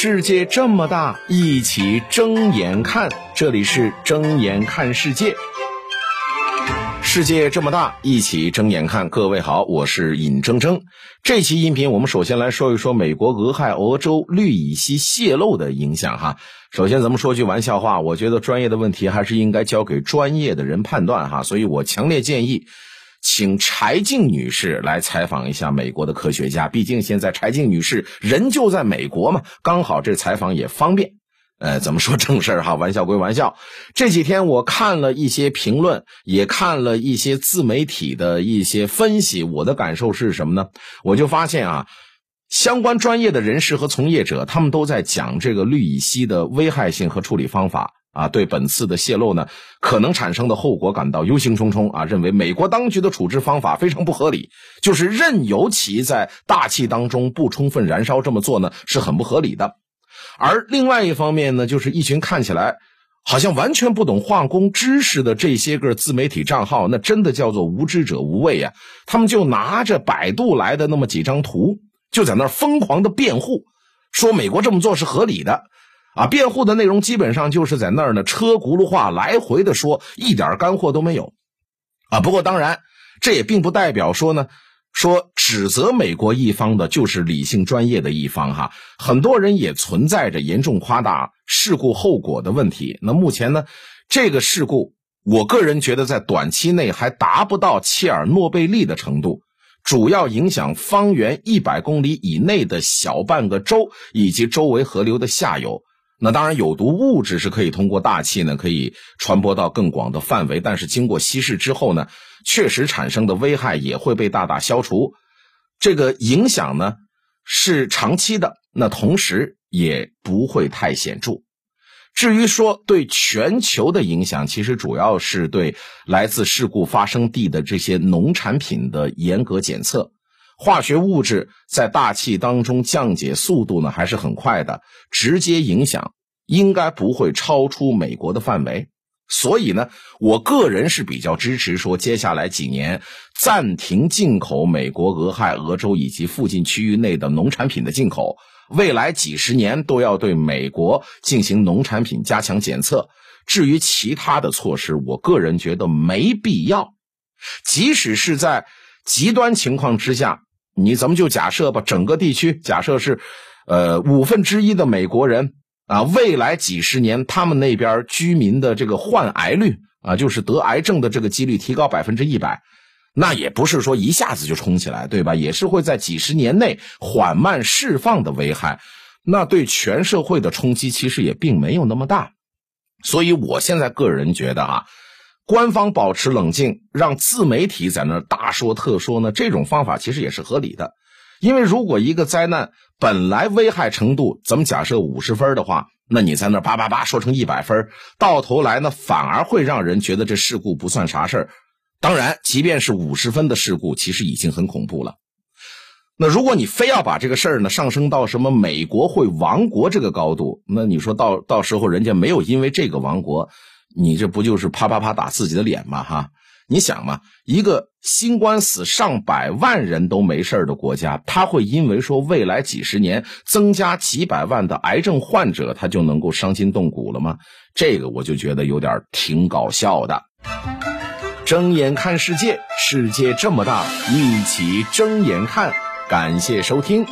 世界这么大，一起睁眼看。这里是睁眼看世界。世界这么大，一起睁眼看。各位好，我是尹铮铮。这期音频，我们首先来说一说美国俄亥俄州氯乙烯泄漏的影响。哈，首先咱们说句玩笑话，我觉得专业的问题还是应该交给专业的人判断。哈，所以我强烈建议。请柴静女士来采访一下美国的科学家，毕竟现在柴静女士人就在美国嘛，刚好这采访也方便。呃，怎么说正事儿哈？玩笑归玩笑，这几天我看了一些评论，也看了一些自媒体的一些分析，我的感受是什么呢？我就发现啊，相关专业的人士和从业者，他们都在讲这个氯乙烯的危害性和处理方法。啊，对本次的泄露呢，可能产生的后果感到忧心忡忡啊，认为美国当局的处置方法非常不合理，就是任由其在大气当中不充分燃烧，这么做呢是很不合理的。而另外一方面呢，就是一群看起来好像完全不懂化工知识的这些个自媒体账号，那真的叫做无知者无畏啊！他们就拿着百度来的那么几张图，就在那疯狂的辩护，说美国这么做是合理的。啊，辩护的内容基本上就是在那儿呢，车轱辘话来回的说，一点干货都没有。啊，不过当然，这也并不代表说呢，说指责美国一方的就是理性专业的一方哈。很多人也存在着严重夸大事故后果的问题。那目前呢，这个事故，我个人觉得在短期内还达不到切尔诺贝利的程度，主要影响方圆一百公里以内的小半个州以及周围河流的下游。那当然，有毒物质是可以通过大气呢，可以传播到更广的范围。但是经过稀释之后呢，确实产生的危害也会被大大消除。这个影响呢是长期的，那同时也不会太显著。至于说对全球的影响，其实主要是对来自事故发生地的这些农产品的严格检测。化学物质在大气当中降解速度呢还是很快的，直接影响应该不会超出美国的范围。所以呢，我个人是比较支持说，接下来几年暂停进口美国俄亥俄州以及附近区域内的农产品的进口，未来几十年都要对美国进行农产品加强检测。至于其他的措施，我个人觉得没必要。即使是在极端情况之下。你咱们就假设吧，整个地区假设是，呃，五分之一的美国人啊，未来几十年他们那边居民的这个患癌率啊，就是得癌症的这个几率提高百分之一百，那也不是说一下子就冲起来，对吧？也是会在几十年内缓慢释放的危害，那对全社会的冲击其实也并没有那么大，所以我现在个人觉得啊。官方保持冷静，让自媒体在那大说特说呢？这种方法其实也是合理的，因为如果一个灾难本来危害程度，咱们假设五十分的话，那你在那叭叭叭说成一百分，到头来呢，反而会让人觉得这事故不算啥事儿。当然，即便是五十分的事故，其实已经很恐怖了。那如果你非要把这个事儿呢上升到什么美国会亡国这个高度，那你说到到时候人家没有因为这个亡国。你这不就是啪啪啪打自己的脸吗？哈，你想嘛，一个新冠死上百万人都没事的国家，他会因为说未来几十年增加几百万的癌症患者，他就能够伤筋动骨了吗？这个我就觉得有点挺搞笑的。睁眼看世界，世界这么大，一起睁眼看。感谢收听。